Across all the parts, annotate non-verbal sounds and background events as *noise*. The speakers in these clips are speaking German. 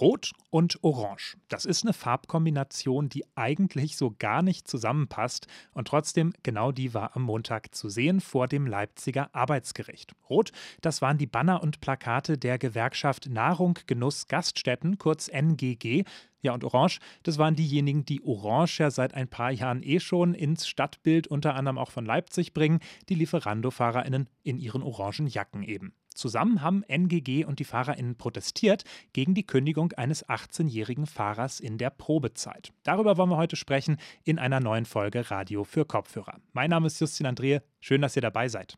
Rot und Orange. Das ist eine Farbkombination, die eigentlich so gar nicht zusammenpasst. Und trotzdem, genau die war am Montag zu sehen vor dem Leipziger Arbeitsgericht. Rot, das waren die Banner und Plakate der Gewerkschaft Nahrung, Genuss, Gaststätten, kurz NGG. Ja, und Orange, das waren diejenigen, die Orange ja seit ein paar Jahren eh schon ins Stadtbild unter anderem auch von Leipzig bringen, die Lieferando-FahrerInnen in ihren orangen Jacken eben. Zusammen haben NGG und die FahrerInnen protestiert gegen die Kündigung eines 18-jährigen Fahrers in der Probezeit. Darüber wollen wir heute sprechen in einer neuen Folge Radio für Kopfhörer. Mein Name ist Justin Andrehe. Schön, dass ihr dabei seid.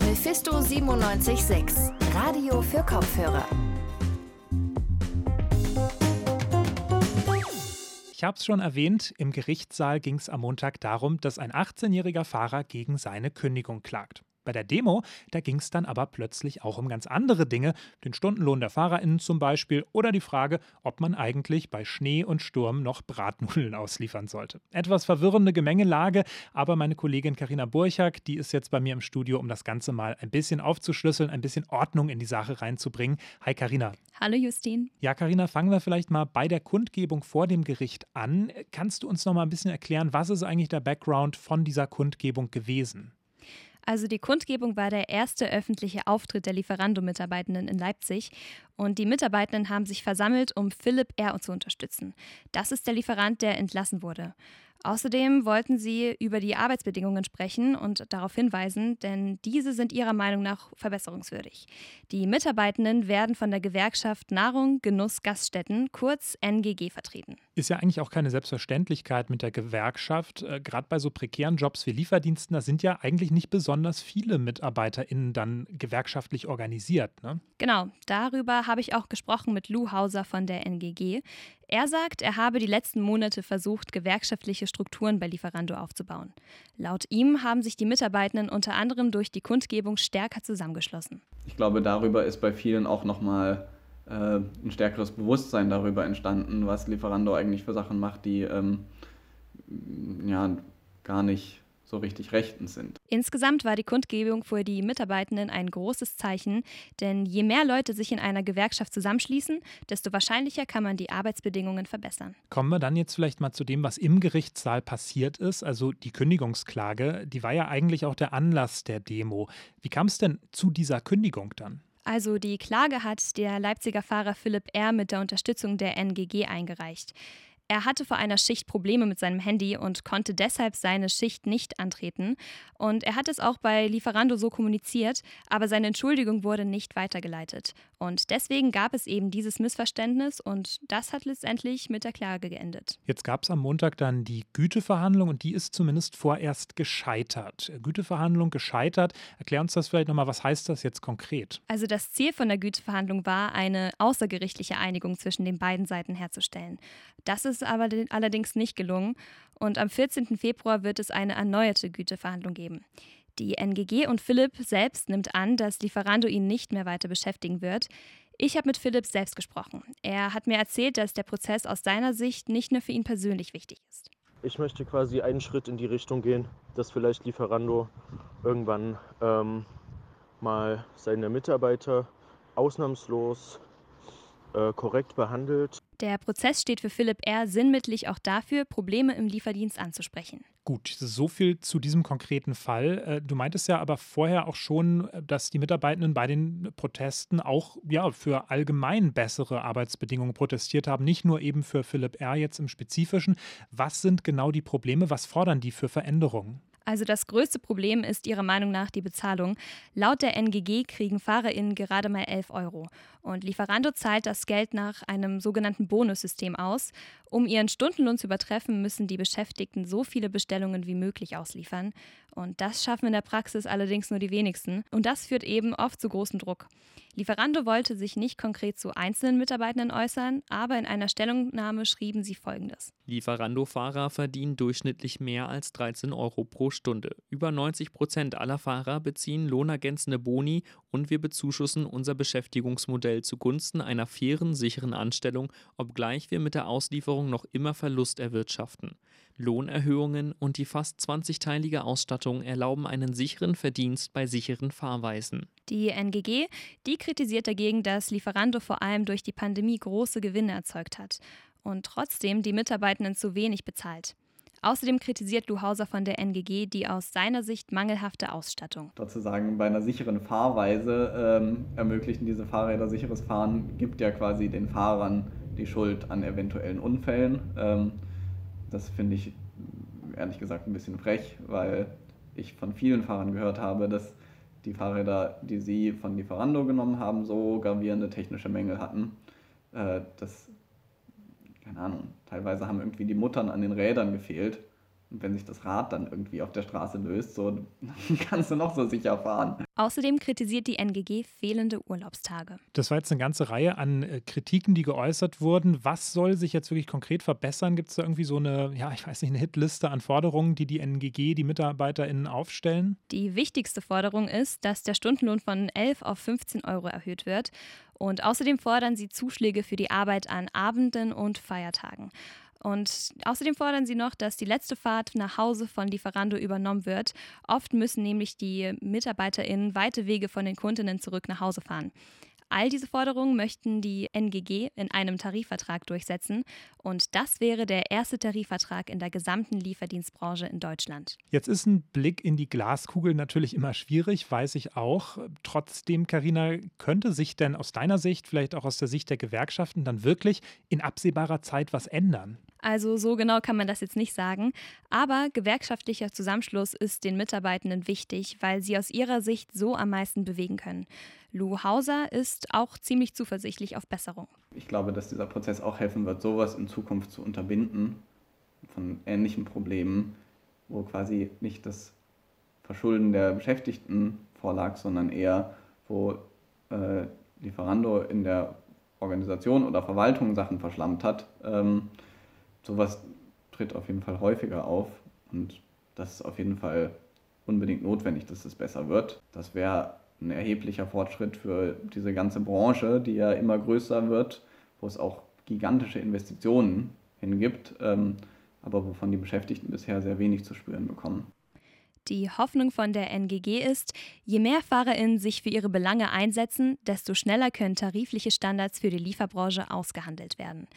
Mephisto 976, Radio für Kopfhörer. Ich habe es schon erwähnt, im Gerichtssaal ging es am Montag darum, dass ein 18-jähriger Fahrer gegen seine Kündigung klagt. Bei der Demo, da ging es dann aber plötzlich auch um ganz andere Dinge, den Stundenlohn der FahrerInnen zum Beispiel oder die Frage, ob man eigentlich bei Schnee und Sturm noch Bratnudeln ausliefern sollte. Etwas verwirrende Gemengelage, aber meine Kollegin Karina Burchak, die ist jetzt bei mir im Studio, um das Ganze mal ein bisschen aufzuschlüsseln, ein bisschen Ordnung in die Sache reinzubringen. Hi Karina. Hallo Justin. Ja, Karina, fangen wir vielleicht mal bei der Kundgebung vor dem Gericht an. Kannst du uns noch mal ein bisschen erklären, was ist eigentlich der Background von dieser Kundgebung gewesen? Also die Kundgebung war der erste öffentliche Auftritt der Lieferando-Mitarbeitenden in Leipzig und die Mitarbeitenden haben sich versammelt, um Philipp R. zu unterstützen. Das ist der Lieferant, der entlassen wurde. Außerdem wollten sie über die Arbeitsbedingungen sprechen und darauf hinweisen, denn diese sind ihrer Meinung nach verbesserungswürdig. Die Mitarbeitenden werden von der Gewerkschaft Nahrung, Genuss, Gaststätten, kurz NGG, vertreten. Ist ja eigentlich auch keine Selbstverständlichkeit mit der Gewerkschaft. Äh, Gerade bei so prekären Jobs wie Lieferdiensten, da sind ja eigentlich nicht besonders viele MitarbeiterInnen dann gewerkschaftlich organisiert. Ne? Genau, darüber habe ich auch gesprochen mit Lou Hauser von der NGG. Er sagt, er habe die letzten Monate versucht, gewerkschaftliche Strukturen bei Lieferando aufzubauen. Laut ihm haben sich die Mitarbeitenden unter anderem durch die Kundgebung stärker zusammengeschlossen. Ich glaube, darüber ist bei vielen auch nochmal äh, ein stärkeres Bewusstsein darüber entstanden, was Lieferando eigentlich für Sachen macht, die ähm, ja gar nicht so richtig rechtens sind. Insgesamt war die Kundgebung für die Mitarbeitenden ein großes Zeichen, denn je mehr Leute sich in einer Gewerkschaft zusammenschließen, desto wahrscheinlicher kann man die Arbeitsbedingungen verbessern. Kommen wir dann jetzt vielleicht mal zu dem, was im Gerichtssaal passiert ist. Also die Kündigungsklage, die war ja eigentlich auch der Anlass der Demo. Wie kam es denn zu dieser Kündigung dann? Also die Klage hat der Leipziger Fahrer Philipp R. mit der Unterstützung der NGG eingereicht. Er hatte vor einer Schicht Probleme mit seinem Handy und konnte deshalb seine Schicht nicht antreten. Und er hat es auch bei Lieferando so kommuniziert, aber seine Entschuldigung wurde nicht weitergeleitet. Und deswegen gab es eben dieses Missverständnis und das hat letztendlich mit der Klage geendet. Jetzt gab es am Montag dann die Güteverhandlung und die ist zumindest vorerst gescheitert. Güteverhandlung gescheitert. Erklär uns das vielleicht nochmal, was heißt das jetzt konkret? Also das Ziel von der Güteverhandlung war, eine außergerichtliche Einigung zwischen den beiden Seiten herzustellen. Das ist aber allerdings nicht gelungen und am 14. Februar wird es eine erneuerte Güteverhandlung geben. Die NGG und Philipp selbst nimmt an, dass Lieferando ihn nicht mehr weiter beschäftigen wird. Ich habe mit Philipp selbst gesprochen. Er hat mir erzählt, dass der Prozess aus seiner Sicht nicht nur für ihn persönlich wichtig ist. Ich möchte quasi einen Schritt in die Richtung gehen, dass vielleicht Lieferando irgendwann ähm, mal seine Mitarbeiter ausnahmslos äh, korrekt behandelt der Prozess steht für Philipp R. sinnmittlich auch dafür, Probleme im Lieferdienst anzusprechen. Gut, so viel zu diesem konkreten Fall. Äh, du meintest ja aber vorher auch schon, dass die Mitarbeitenden bei den Protesten auch ja, für allgemein bessere Arbeitsbedingungen protestiert haben, nicht nur eben für Philipp R. jetzt im Spezifischen. Was sind genau die Probleme? Was fordern die für Veränderungen? Also das größte Problem ist Ihrer Meinung nach die Bezahlung. Laut der NGG kriegen FahrerInnen gerade mal 11 Euro. Und Lieferando zahlt das Geld nach einem sogenannten Bonussystem aus. Um ihren Stundenlohn zu übertreffen, müssen die Beschäftigten so viele Bestellungen wie möglich ausliefern. Und das schaffen in der Praxis allerdings nur die wenigsten. Und das führt eben oft zu großem Druck. Lieferando wollte sich nicht konkret zu einzelnen Mitarbeitenden äußern, aber in einer Stellungnahme schrieben sie Folgendes. Lieferando-Fahrer verdienen durchschnittlich mehr als 13 Euro pro Stunde. Über 90 Prozent aller Fahrer beziehen lohnergänzende Boni und wir bezuschussen unser Beschäftigungsmodell zugunsten einer fairen, sicheren Anstellung, obgleich wir mit der Auslieferung noch immer Verlust erwirtschaften. Lohnerhöhungen und die fast 20-teilige Ausstattung erlauben einen sicheren Verdienst bei sicheren Fahrweisen. Die NGG, die kritisiert dagegen, dass Lieferando vor allem durch die Pandemie große Gewinne erzeugt hat und trotzdem die Mitarbeitenden zu wenig bezahlt. Außerdem kritisiert Luhauser von der NGG die aus seiner Sicht mangelhafte Ausstattung. Sozusagen bei einer sicheren Fahrweise ähm, ermöglichen diese Fahrräder sicheres Fahren, gibt ja quasi den Fahrern die Schuld an eventuellen Unfällen. Ähm, das finde ich ehrlich gesagt ein bisschen frech, weil ich von vielen Fahrern gehört habe, dass die Fahrräder, die sie von Lieferando genommen haben, so gravierende technische Mängel hatten, äh, dass, keine Ahnung, teilweise haben irgendwie die Muttern an den Rädern gefehlt und wenn sich das Rad dann irgendwie auf der Straße löst, so, dann *laughs* kannst du noch so sicher fahren. Außerdem kritisiert die NGG fehlende Urlaubstage. Das war jetzt eine ganze Reihe an äh, Kritiken, die geäußert wurden. Was soll sich jetzt wirklich konkret verbessern? Gibt es da irgendwie so eine, ja, ich weiß nicht, eine Hitliste an Forderungen, die die NGG, die MitarbeiterInnen aufstellen? Die wichtigste Forderung ist, dass der Stundenlohn von 11 auf 15 Euro erhöht wird. Und außerdem fordern sie Zuschläge für die Arbeit an Abenden und Feiertagen. Und außerdem fordern sie noch, dass die letzte Fahrt nach Hause von Lieferando übernommen wird. Oft müssen nämlich die MitarbeiterInnen weite Wege von den Kundinnen zurück nach Hause fahren. All diese Forderungen möchten die NGG in einem Tarifvertrag durchsetzen. Und das wäre der erste Tarifvertrag in der gesamten Lieferdienstbranche in Deutschland. Jetzt ist ein Blick in die Glaskugel natürlich immer schwierig, weiß ich auch. Trotzdem, Karina, könnte sich denn aus deiner Sicht, vielleicht auch aus der Sicht der Gewerkschaften, dann wirklich in absehbarer Zeit was ändern? Also so genau kann man das jetzt nicht sagen. Aber gewerkschaftlicher Zusammenschluss ist den Mitarbeitenden wichtig, weil sie aus ihrer Sicht so am meisten bewegen können. Lou Hauser ist auch ziemlich zuversichtlich auf Besserung. Ich glaube, dass dieser Prozess auch helfen wird, sowas in Zukunft zu unterbinden von ähnlichen Problemen, wo quasi nicht das Verschulden der Beschäftigten vorlag, sondern eher, wo äh, Lieferando in der Organisation oder Verwaltung Sachen verschlammt hat. Ähm, sowas tritt auf jeden Fall häufiger auf und das ist auf jeden Fall unbedingt notwendig, dass es besser wird. Das wäre ein erheblicher Fortschritt für diese ganze Branche, die ja immer größer wird, wo es auch gigantische Investitionen hingibt, ähm, aber wovon die Beschäftigten bisher sehr wenig zu spüren bekommen. Die Hoffnung von der NGG ist, je mehr FahrerInnen sich für ihre Belange einsetzen, desto schneller können tarifliche Standards für die Lieferbranche ausgehandelt werden.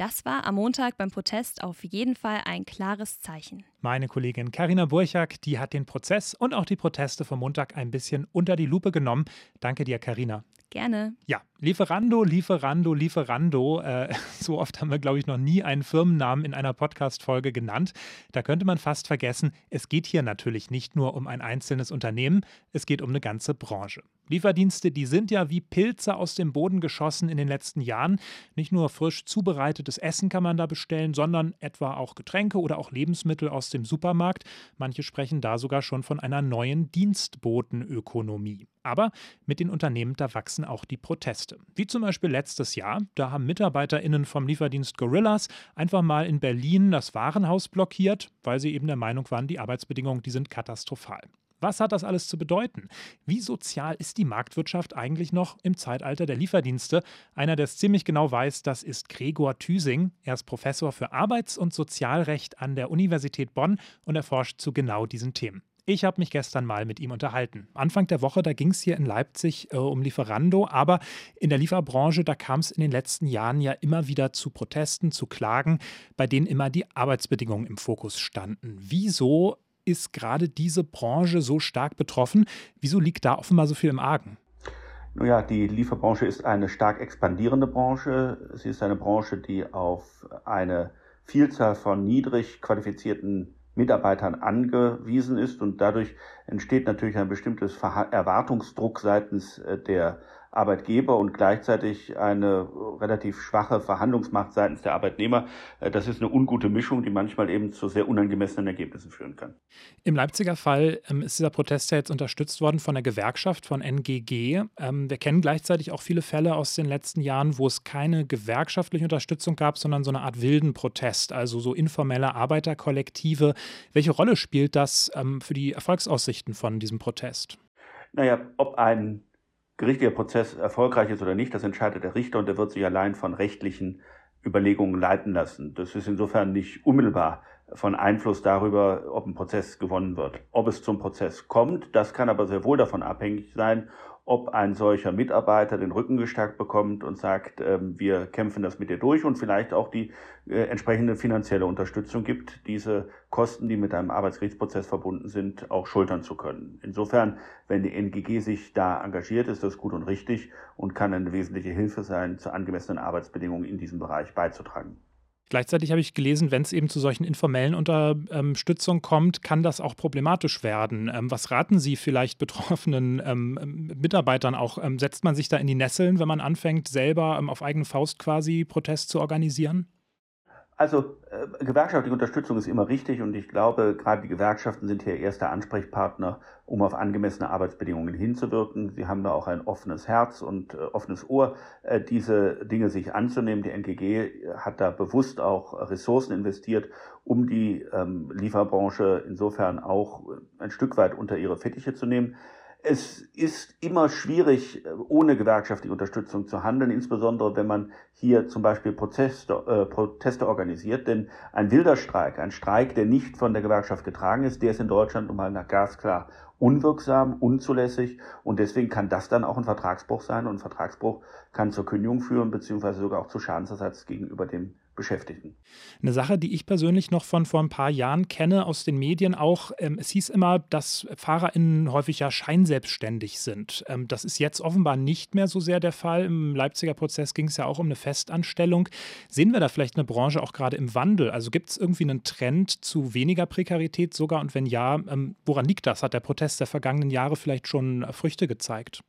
Das war am Montag beim Protest auf jeden Fall ein klares Zeichen. Meine Kollegin Karina Burchak, die hat den Prozess und auch die Proteste vom Montag ein bisschen unter die Lupe genommen. Danke dir, Karina. Gerne. Ja, Lieferando, Lieferando, Lieferando. Äh, *laughs* so oft haben wir, glaube ich, noch nie einen Firmennamen in einer Podcast-Folge genannt. Da könnte man fast vergessen, es geht hier natürlich nicht nur um ein einzelnes Unternehmen, es geht um eine ganze Branche. Lieferdienste, die sind ja wie Pilze aus dem Boden geschossen in den letzten Jahren. Nicht nur frisch zubereitetes Essen kann man da bestellen, sondern etwa auch Getränke oder auch Lebensmittel aus dem Supermarkt. Manche sprechen da sogar schon von einer neuen Dienstbotenökonomie. Aber mit den Unternehmen, da wachsen auch die Proteste. Wie zum Beispiel letztes Jahr, da haben MitarbeiterInnen vom Lieferdienst Gorillas einfach mal in Berlin das Warenhaus blockiert, weil sie eben der Meinung waren, die Arbeitsbedingungen, die sind katastrophal. Was hat das alles zu bedeuten? Wie sozial ist die Marktwirtschaft eigentlich noch im Zeitalter der Lieferdienste? Einer, der es ziemlich genau weiß, das ist Gregor Thüsing. Er ist Professor für Arbeits- und Sozialrecht an der Universität Bonn und erforscht zu genau diesen Themen. Ich habe mich gestern mal mit ihm unterhalten. Anfang der Woche, da ging es hier in Leipzig äh, um Lieferando, aber in der Lieferbranche, da kam es in den letzten Jahren ja immer wieder zu Protesten, zu Klagen, bei denen immer die Arbeitsbedingungen im Fokus standen. Wieso ist gerade diese Branche so stark betroffen? Wieso liegt da offenbar so viel im Argen? Nun ja, die Lieferbranche ist eine stark expandierende Branche. Sie ist eine Branche, die auf eine Vielzahl von niedrig qualifizierten Mitarbeitern angewiesen ist. Und dadurch entsteht natürlich ein bestimmtes Erwartungsdruck seitens äh, der Arbeitgeber und gleichzeitig eine relativ schwache Verhandlungsmacht seitens der Arbeitnehmer. Äh, das ist eine ungute Mischung, die manchmal eben zu sehr unangemessenen Ergebnissen führen kann. Im Leipziger Fall ähm, ist dieser Protest ja jetzt unterstützt worden von der Gewerkschaft, von NGG. Ähm, wir kennen gleichzeitig auch viele Fälle aus den letzten Jahren, wo es keine gewerkschaftliche Unterstützung gab, sondern so eine Art wilden Protest, also so informelle Arbeiterkollektive. Welche Rolle spielt das ähm, für die Erfolgsaussichten von diesem Protest? Naja, ob ein gerichtlicher Prozess erfolgreich ist oder nicht, das entscheidet der Richter und der wird sich allein von rechtlichen Überlegungen leiten lassen. Das ist insofern nicht unmittelbar von Einfluss darüber, ob ein Prozess gewonnen wird. Ob es zum Prozess kommt, das kann aber sehr wohl davon abhängig sein, ob ein solcher Mitarbeiter den Rücken gestärkt bekommt und sagt, ähm, wir kämpfen das mit dir durch und vielleicht auch die äh, entsprechende finanzielle Unterstützung gibt, diese Kosten, die mit einem Arbeitsgerichtsprozess verbunden sind, auch schultern zu können. Insofern, wenn die NGG sich da engagiert, ist das gut und richtig und kann eine wesentliche Hilfe sein, zu angemessenen Arbeitsbedingungen in diesem Bereich beizutragen. Gleichzeitig habe ich gelesen, wenn es eben zu solchen informellen Unterstützungen kommt, kann das auch problematisch werden. Ähm, was raten Sie vielleicht betroffenen ähm, Mitarbeitern auch? Ähm, setzt man sich da in die Nesseln, wenn man anfängt, selber auf eigene Faust quasi Protest zu organisieren? Also äh, gewerkschaftliche Unterstützung ist immer richtig und ich glaube, gerade die Gewerkschaften sind hier erster Ansprechpartner, um auf angemessene Arbeitsbedingungen hinzuwirken. Sie haben da auch ein offenes Herz und äh, offenes Ohr, äh, diese Dinge sich anzunehmen. Die NGG hat da bewusst auch Ressourcen investiert, um die ähm, Lieferbranche insofern auch ein Stück weit unter ihre Fittiche zu nehmen. Es ist immer schwierig, ohne gewerkschaftliche Unterstützung zu handeln, insbesondere wenn man hier zum Beispiel Proteste, äh, Proteste organisiert. Denn ein wilder Streik, ein Streik, der nicht von der Gewerkschaft getragen ist, der ist in Deutschland nun mal nach glasklar unwirksam, unzulässig und deswegen kann das dann auch ein Vertragsbruch sein und ein Vertragsbruch kann zur Kündigung führen, beziehungsweise sogar auch zu Schadensersatz gegenüber dem Beschäftigten. Eine Sache, die ich persönlich noch von vor ein paar Jahren kenne aus den Medien auch, ähm, es hieß immer, dass FahrerInnen häufig ja scheinselbstständig sind. Ähm, das ist jetzt offenbar nicht mehr so sehr der Fall. Im Leipziger Prozess ging es ja auch um eine Festanstellung. Sehen wir da vielleicht eine Branche auch gerade im Wandel? Also gibt es irgendwie einen Trend zu weniger Prekarität sogar? Und wenn ja, ähm, woran liegt das? Hat der Protest der vergangenen Jahre vielleicht schon Früchte gezeigt?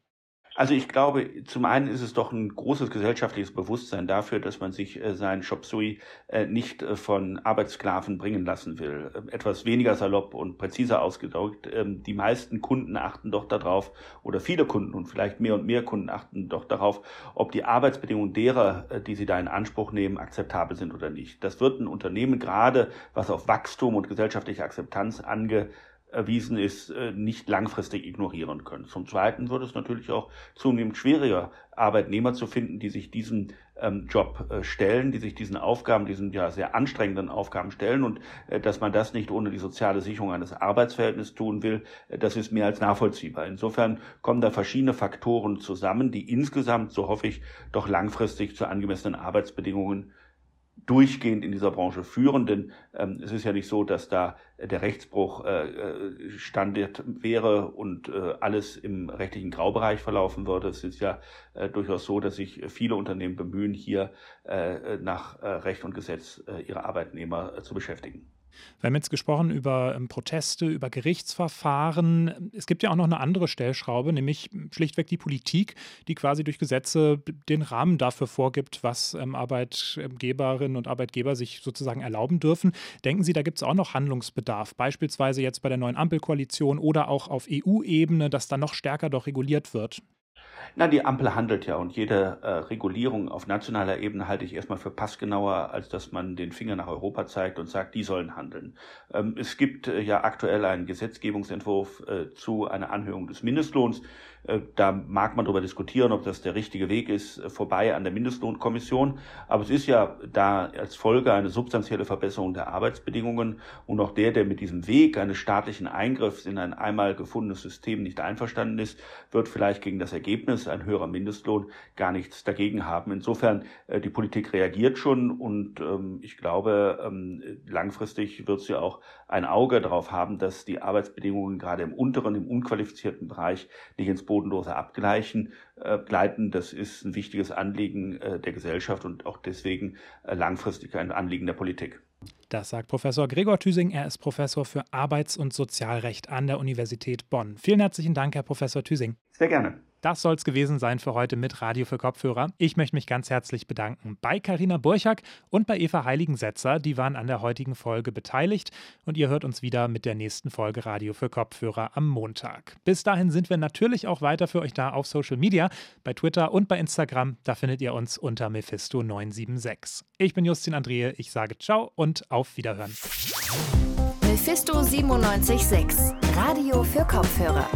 Also ich glaube, zum einen ist es doch ein großes gesellschaftliches Bewusstsein dafür, dass man sich äh, sein Shop Sui äh, nicht äh, von Arbeitssklaven bringen lassen will. Ähm, etwas weniger salopp und präziser ausgedrückt. Ähm, die meisten Kunden achten doch darauf, oder viele Kunden und vielleicht mehr und mehr Kunden achten doch darauf, ob die Arbeitsbedingungen derer, äh, die sie da in Anspruch nehmen, akzeptabel sind oder nicht. Das wird ein Unternehmen gerade, was auf Wachstum und gesellschaftliche Akzeptanz ange erwiesen ist, äh, nicht langfristig ignorieren können. Zum Zweiten wird es natürlich auch zunehmend schwieriger, Arbeitnehmer zu finden, die sich diesen ähm, Job äh, stellen, die sich diesen Aufgaben, diesen ja sehr anstrengenden Aufgaben stellen und äh, dass man das nicht ohne die soziale Sicherung eines Arbeitsverhältnisses tun will, äh, das ist mehr als nachvollziehbar. Insofern kommen da verschiedene Faktoren zusammen, die insgesamt, so hoffe ich, doch langfristig zu angemessenen Arbeitsbedingungen durchgehend in dieser Branche führen, denn ähm, es ist ja nicht so, dass da der Rechtsbruch äh, äh, standet wäre und äh, alles im rechtlichen Graubereich verlaufen würde. Es ist ja äh, durchaus so, dass sich viele Unternehmen bemühen, hier äh, nach äh, Recht und Gesetz äh, ihre Arbeitnehmer äh, zu beschäftigen. Wir haben jetzt gesprochen über ähm, Proteste, über Gerichtsverfahren. Es gibt ja auch noch eine andere Stellschraube, nämlich schlichtweg die Politik, die quasi durch Gesetze den Rahmen dafür vorgibt, was ähm, Arbeitgeberinnen und Arbeitgeber sich sozusagen erlauben dürfen. Denken Sie, da gibt es auch noch Handlungsbedarf, beispielsweise jetzt bei der neuen Ampelkoalition oder auch auf EU-Ebene, dass da noch stärker doch reguliert wird? Na, die Ampel handelt ja und jede äh, Regulierung auf nationaler Ebene halte ich erstmal für passgenauer, als dass man den Finger nach Europa zeigt und sagt, die sollen handeln. Ähm, es gibt äh, ja aktuell einen Gesetzgebungsentwurf äh, zu einer Anhörung des Mindestlohns. Äh, da mag man darüber diskutieren, ob das der richtige Weg ist, äh, vorbei an der Mindestlohnkommission. Aber es ist ja da als Folge eine substanzielle Verbesserung der Arbeitsbedingungen. Und auch der, der mit diesem Weg eines staatlichen Eingriffs in ein einmal gefundenes System nicht einverstanden ist, wird vielleicht gegen das Ergebnis, ein höherer Mindestlohn, gar nichts dagegen haben. Insofern, äh, die Politik reagiert schon und ähm, ich glaube, ähm, langfristig wird sie auch ein Auge darauf haben, dass die Arbeitsbedingungen gerade im unteren, im unqualifizierten Bereich nicht ins bodenlose Abgleichen äh, gleiten. Das ist ein wichtiges Anliegen äh, der Gesellschaft und auch deswegen langfristig ein Anliegen der Politik. Das sagt Professor Gregor Thüsing. Er ist Professor für Arbeits- und Sozialrecht an der Universität Bonn. Vielen herzlichen Dank, Herr Professor Thüsing. Sehr gerne. Das soll es gewesen sein für heute mit Radio für Kopfhörer. Ich möchte mich ganz herzlich bedanken bei Karina Burchak und bei Eva Heiligensetzer. Die waren an der heutigen Folge beteiligt und ihr hört uns wieder mit der nächsten Folge Radio für Kopfhörer am Montag. Bis dahin sind wir natürlich auch weiter für euch da auf Social Media, bei Twitter und bei Instagram. Da findet ihr uns unter Mephisto976. Ich bin Justin Andrehe. Ich sage ciao und auf Wiederhören. Mephisto 976, Radio für Kopfhörer.